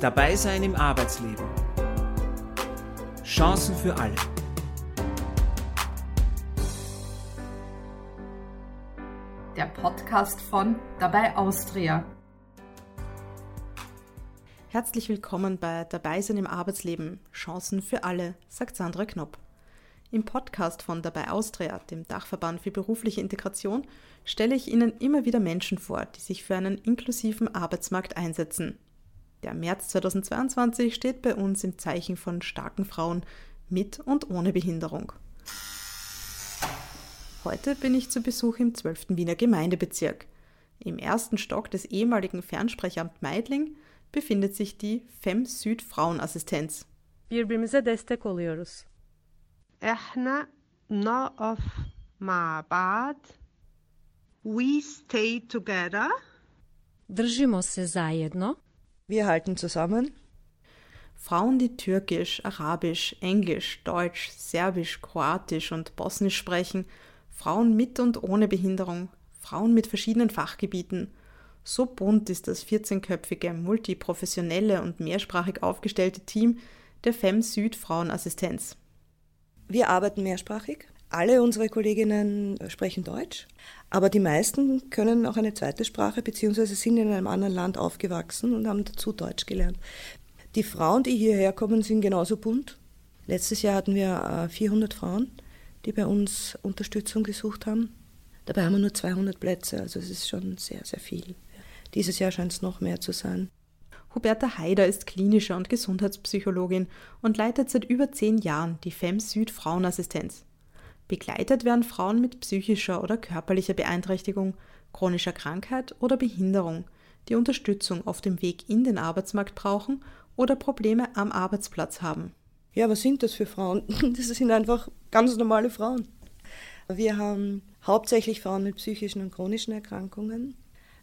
Dabei sein im Arbeitsleben. Chancen für alle. Der Podcast von Dabei Austria. Herzlich willkommen bei Dabei sein im Arbeitsleben. Chancen für alle, sagt Sandra Knopp. Im Podcast von Dabei Austria, dem Dachverband für berufliche Integration, stelle ich Ihnen immer wieder Menschen vor, die sich für einen inklusiven Arbeitsmarkt einsetzen. Der März 2022 steht bei uns im Zeichen von starken Frauen mit und ohne Behinderung. Heute bin ich zu Besuch im 12. Wiener Gemeindebezirk. Im ersten Stock des ehemaligen Fernsprechamt Meidling befindet sich die FEM Süd Frauenassistenz. Birbirimize destek oluyoruz. Ehna na'af ma'bad. We stay together. Držimo se zajedno. Wir halten zusammen. Frauen, die Türkisch, Arabisch, Englisch, Deutsch, Serbisch, Kroatisch und Bosnisch sprechen, Frauen mit und ohne Behinderung, Frauen mit verschiedenen Fachgebieten. So bunt ist das 14-köpfige, multiprofessionelle und mehrsprachig aufgestellte Team der FEM Süd Frauenassistenz. Wir arbeiten mehrsprachig. Alle unsere Kolleginnen sprechen Deutsch, aber die meisten können auch eine zweite Sprache beziehungsweise sind in einem anderen Land aufgewachsen und haben dazu Deutsch gelernt. Die Frauen, die hierher kommen, sind genauso bunt. Letztes Jahr hatten wir 400 Frauen, die bei uns Unterstützung gesucht haben. Dabei haben wir nur 200 Plätze, also es ist schon sehr, sehr viel. Dieses Jahr scheint es noch mehr zu sein. Huberta Haider ist klinische und Gesundheitspsychologin und leitet seit über zehn Jahren die FEM Süd Frauenassistenz. Begleitet werden Frauen mit psychischer oder körperlicher Beeinträchtigung, chronischer Krankheit oder Behinderung, die Unterstützung auf dem Weg in den Arbeitsmarkt brauchen oder Probleme am Arbeitsplatz haben. Ja, was sind das für Frauen? Das sind einfach ganz normale Frauen. Wir haben hauptsächlich Frauen mit psychischen und chronischen Erkrankungen.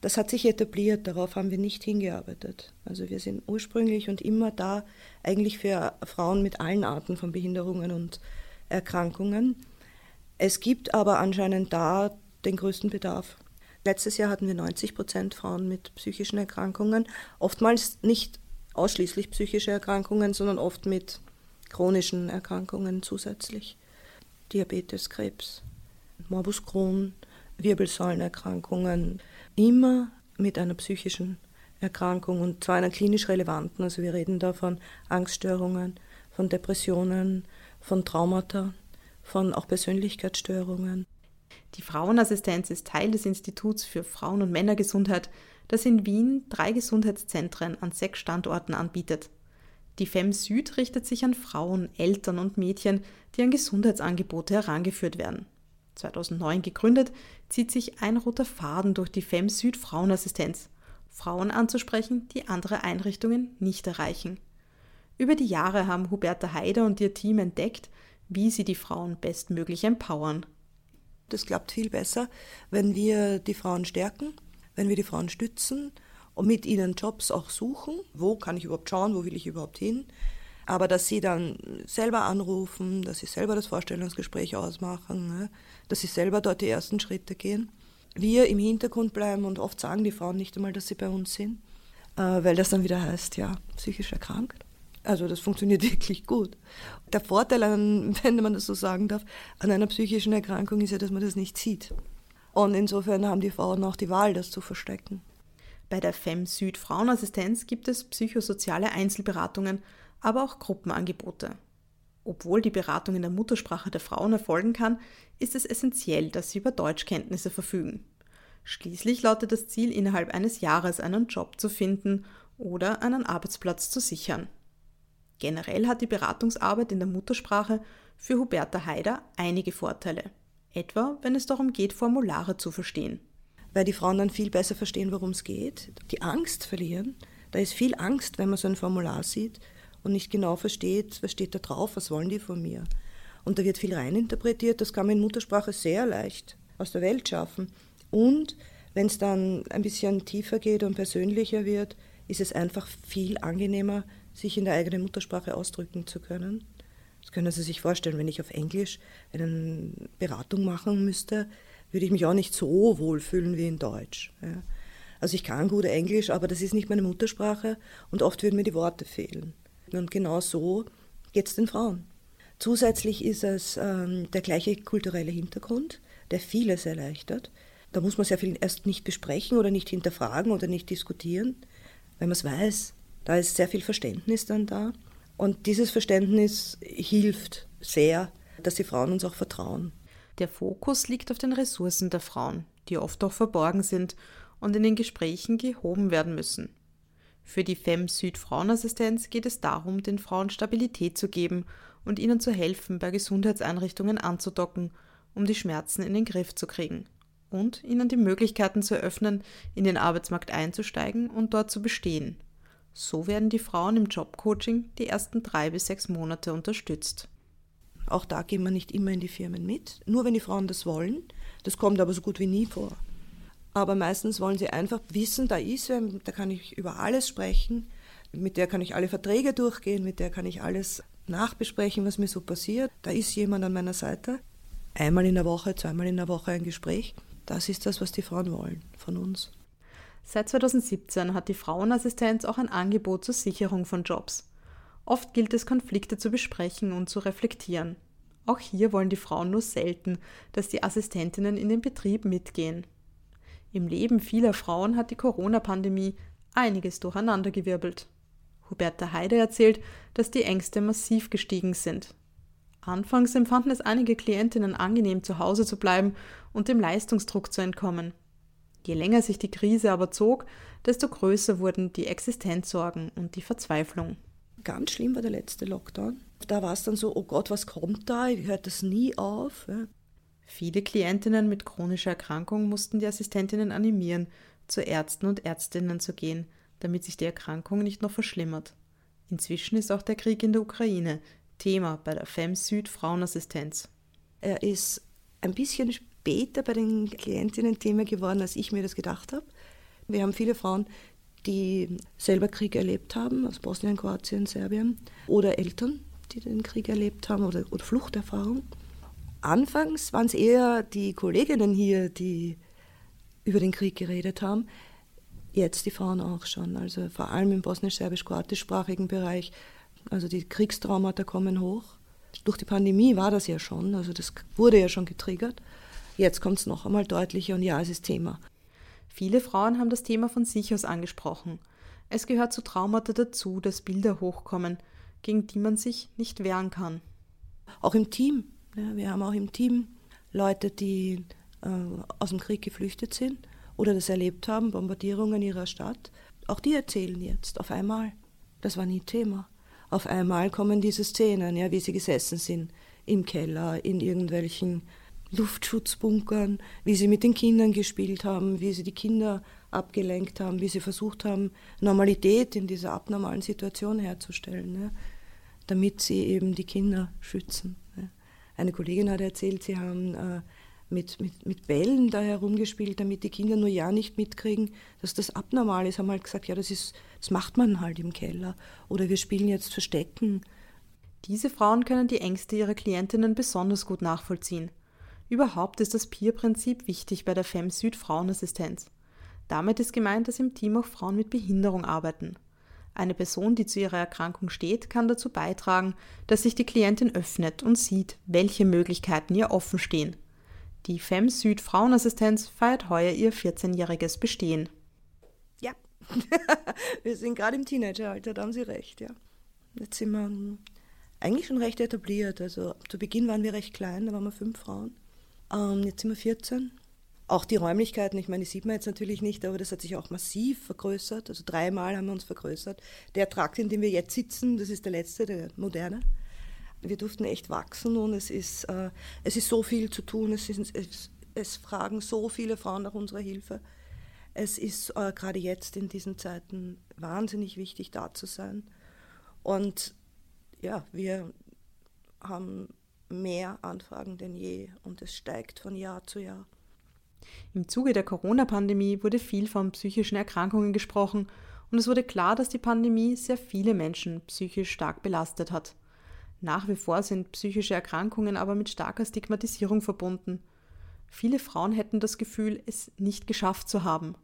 Das hat sich etabliert, darauf haben wir nicht hingearbeitet. Also wir sind ursprünglich und immer da eigentlich für Frauen mit allen Arten von Behinderungen und Erkrankungen. Es gibt aber anscheinend da den größten Bedarf. Letztes Jahr hatten wir 90 Prozent Frauen mit psychischen Erkrankungen, oftmals nicht ausschließlich psychische Erkrankungen, sondern oft mit chronischen Erkrankungen zusätzlich. Diabetes, Krebs, Morbus Crohn, Wirbelsäulenerkrankungen, immer mit einer psychischen Erkrankung und zwar einer klinisch relevanten. Also wir reden da von Angststörungen, von Depressionen, von Traumata von auch Persönlichkeitsstörungen. Die Frauenassistenz ist Teil des Instituts für Frauen- und Männergesundheit, das in Wien drei Gesundheitszentren an sechs Standorten anbietet. Die FEM Süd richtet sich an Frauen, Eltern und Mädchen, die an Gesundheitsangebote herangeführt werden. 2009 gegründet, zieht sich ein roter Faden durch die FEM Süd Frauenassistenz. Frauen anzusprechen, die andere Einrichtungen nicht erreichen. Über die Jahre haben Huberta Heider und ihr Team entdeckt, wie sie die Frauen bestmöglich empowern. Das klappt viel besser, wenn wir die Frauen stärken, wenn wir die Frauen stützen und mit ihnen Jobs auch suchen. Wo kann ich überhaupt schauen, wo will ich überhaupt hin? Aber dass sie dann selber anrufen, dass sie selber das Vorstellungsgespräch ausmachen, ne? dass sie selber dort die ersten Schritte gehen. Wir im Hintergrund bleiben und oft sagen die Frauen nicht einmal, dass sie bei uns sind, äh, weil das dann wieder heißt, ja, psychisch erkrankt. Also das funktioniert wirklich gut. Der Vorteil, an, wenn man das so sagen darf, an einer psychischen Erkrankung ist ja, dass man das nicht sieht. Und insofern haben die Frauen auch die Wahl, das zu verstecken. Bei der FEM Süd Frauenassistenz gibt es psychosoziale Einzelberatungen, aber auch Gruppenangebote. Obwohl die Beratung in der Muttersprache der Frauen erfolgen kann, ist es essentiell, dass sie über Deutschkenntnisse verfügen. Schließlich lautet das Ziel, innerhalb eines Jahres einen Job zu finden oder einen Arbeitsplatz zu sichern. Generell hat die Beratungsarbeit in der Muttersprache für Huberta Haider einige Vorteile. Etwa, wenn es darum geht, Formulare zu verstehen. Weil die Frauen dann viel besser verstehen, worum es geht, die Angst verlieren. Da ist viel Angst, wenn man so ein Formular sieht und nicht genau versteht, was steht da drauf, was wollen die von mir. Und da wird viel reininterpretiert, das kann man in Muttersprache sehr leicht aus der Welt schaffen. Und wenn es dann ein bisschen tiefer geht und persönlicher wird, ist es einfach viel angenehmer, sich in der eigenen Muttersprache ausdrücken zu können. Das können Sie sich vorstellen, wenn ich auf Englisch eine Beratung machen müsste, würde ich mich auch nicht so wohl fühlen wie in Deutsch. Ja. Also ich kann gut Englisch, aber das ist nicht meine Muttersprache und oft würden mir die Worte fehlen. Und genau so geht es den Frauen. Zusätzlich ist es ähm, der gleiche kulturelle Hintergrund, der vieles erleichtert. Da muss man sehr viel erst nicht besprechen oder nicht hinterfragen oder nicht diskutieren, wenn man es weiß. Da ist sehr viel Verständnis dann da. Und dieses Verständnis hilft sehr, dass die Frauen uns auch vertrauen. Der Fokus liegt auf den Ressourcen der Frauen, die oft auch verborgen sind und in den Gesprächen gehoben werden müssen. Für die FEM Süd Frauenassistenz geht es darum, den Frauen Stabilität zu geben und ihnen zu helfen, bei Gesundheitseinrichtungen anzudocken, um die Schmerzen in den Griff zu kriegen und ihnen die Möglichkeiten zu eröffnen, in den Arbeitsmarkt einzusteigen und dort zu bestehen. So werden die Frauen im Jobcoaching die ersten drei bis sechs Monate unterstützt. Auch da gehen wir nicht immer in die Firmen mit, nur wenn die Frauen das wollen. Das kommt aber so gut wie nie vor. Aber meistens wollen sie einfach wissen, da ist wer, da kann ich über alles sprechen, mit der kann ich alle Verträge durchgehen, mit der kann ich alles nachbesprechen, was mir so passiert. Da ist jemand an meiner Seite. Einmal in der Woche, zweimal in der Woche ein Gespräch. Das ist das, was die Frauen wollen von uns. Seit 2017 hat die Frauenassistenz auch ein Angebot zur Sicherung von Jobs. Oft gilt es, Konflikte zu besprechen und zu reflektieren. Auch hier wollen die Frauen nur selten, dass die Assistentinnen in den Betrieb mitgehen. Im Leben vieler Frauen hat die Corona-Pandemie einiges durcheinandergewirbelt. Huberta Heide erzählt, dass die Ängste massiv gestiegen sind. Anfangs empfanden es einige Klientinnen angenehm, zu Hause zu bleiben und dem Leistungsdruck zu entkommen. Je länger sich die Krise aber zog, desto größer wurden die Existenzsorgen und die Verzweiflung. Ganz schlimm war der letzte Lockdown. Da war es dann so, oh Gott, was kommt da? Hört das nie auf? Ja. Viele Klientinnen mit chronischer Erkrankung mussten die Assistentinnen animieren, zu Ärzten und Ärztinnen zu gehen, damit sich die Erkrankung nicht noch verschlimmert. Inzwischen ist auch der Krieg in der Ukraine Thema bei der FEM Süd Frauenassistenz. Er ist ein bisschen später bei den Klientinnen Thema geworden, als ich mir das gedacht habe. Wir haben viele Frauen, die selber Krieg erlebt haben, aus Bosnien, Kroatien, Serbien, oder Eltern, die den Krieg erlebt haben oder, oder Fluchterfahrung. Anfangs waren es eher die Kolleginnen hier, die über den Krieg geredet haben. Jetzt die Frauen auch schon, also vor allem im bosnisch-serbisch-kroatischsprachigen Bereich. Also die Kriegstraumata kommen hoch. Durch die Pandemie war das ja schon, also das wurde ja schon getriggert. Jetzt kommt es noch einmal deutlicher und ja, es ist Thema. Viele Frauen haben das Thema von sich aus angesprochen. Es gehört zu Traumata dazu, dass Bilder hochkommen, gegen die man sich nicht wehren kann. Auch im Team. Ja, wir haben auch im Team Leute, die äh, aus dem Krieg geflüchtet sind oder das erlebt haben, Bombardierungen ihrer Stadt. Auch die erzählen jetzt auf einmal. Das war nie Thema. Auf einmal kommen diese Szenen, ja, wie sie gesessen sind im Keller, in irgendwelchen Luftschutzbunkern, wie sie mit den Kindern gespielt haben, wie sie die Kinder abgelenkt haben, wie sie versucht haben, Normalität in dieser abnormalen Situation herzustellen, ne? damit sie eben die Kinder schützen. Ne? Eine Kollegin hat erzählt, sie haben äh, mit, mit, mit Bällen da herumgespielt, damit die Kinder nur ja nicht mitkriegen, dass das abnormal ist. Haben halt gesagt, ja, das, ist, das macht man halt im Keller. Oder wir spielen jetzt Verstecken. Diese Frauen können die Ängste ihrer Klientinnen besonders gut nachvollziehen. Überhaupt ist das Peer-Prinzip wichtig bei der FEM Süd Frauenassistenz. Damit ist gemeint, dass im Team auch Frauen mit Behinderung arbeiten. Eine Person, die zu ihrer Erkrankung steht, kann dazu beitragen, dass sich die Klientin öffnet und sieht, welche Möglichkeiten ihr offen stehen. Die FEM Süd Frauenassistenz feiert heuer ihr 14-jähriges Bestehen. Ja, wir sind gerade im Teenageralter, da haben Sie recht, ja. Jetzt sind wir eigentlich schon recht etabliert. Also zu Beginn waren wir recht klein, da waren wir fünf Frauen. Ähm, jetzt sind wir 14. Auch die Räumlichkeiten, ich meine, die sieht man jetzt natürlich nicht, aber das hat sich auch massiv vergrößert. Also dreimal haben wir uns vergrößert. Der Trakt, in dem wir jetzt sitzen, das ist der letzte, der moderne. Wir durften echt wachsen und es ist, äh, es ist so viel zu tun. Es, ist, es, es fragen so viele Frauen nach unserer Hilfe. Es ist äh, gerade jetzt in diesen Zeiten wahnsinnig wichtig, da zu sein. Und ja, wir haben mehr Anfragen denn je und es steigt von Jahr zu Jahr. Im Zuge der Corona-Pandemie wurde viel von psychischen Erkrankungen gesprochen und es wurde klar, dass die Pandemie sehr viele Menschen psychisch stark belastet hat. Nach wie vor sind psychische Erkrankungen aber mit starker Stigmatisierung verbunden. Viele Frauen hätten das Gefühl, es nicht geschafft zu haben.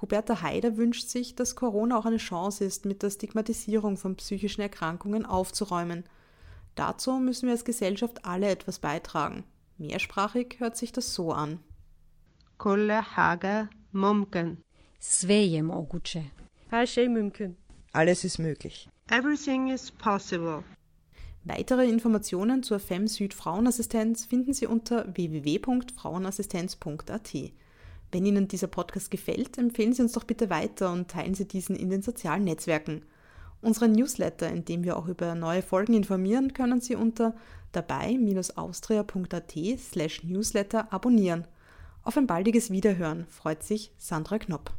Huberta Haider wünscht sich, dass Corona auch eine Chance ist, mit der Stigmatisierung von psychischen Erkrankungen aufzuräumen. Dazu müssen wir als Gesellschaft alle etwas beitragen. Mehrsprachig hört sich das so an. Kolle Hager Mumken. Sveje Moguche. Alles ist möglich. Everything is possible. Weitere Informationen zur FEM Süd Frauenassistenz finden Sie unter www.frauenassistenz.at. Wenn Ihnen dieser Podcast gefällt, empfehlen Sie uns doch bitte weiter und teilen Sie diesen in den sozialen Netzwerken. Unseren Newsletter, in dem wir auch über neue Folgen informieren, können Sie unter dabei-austria.at slash newsletter abonnieren. Auf ein baldiges Wiederhören freut sich Sandra Knopp.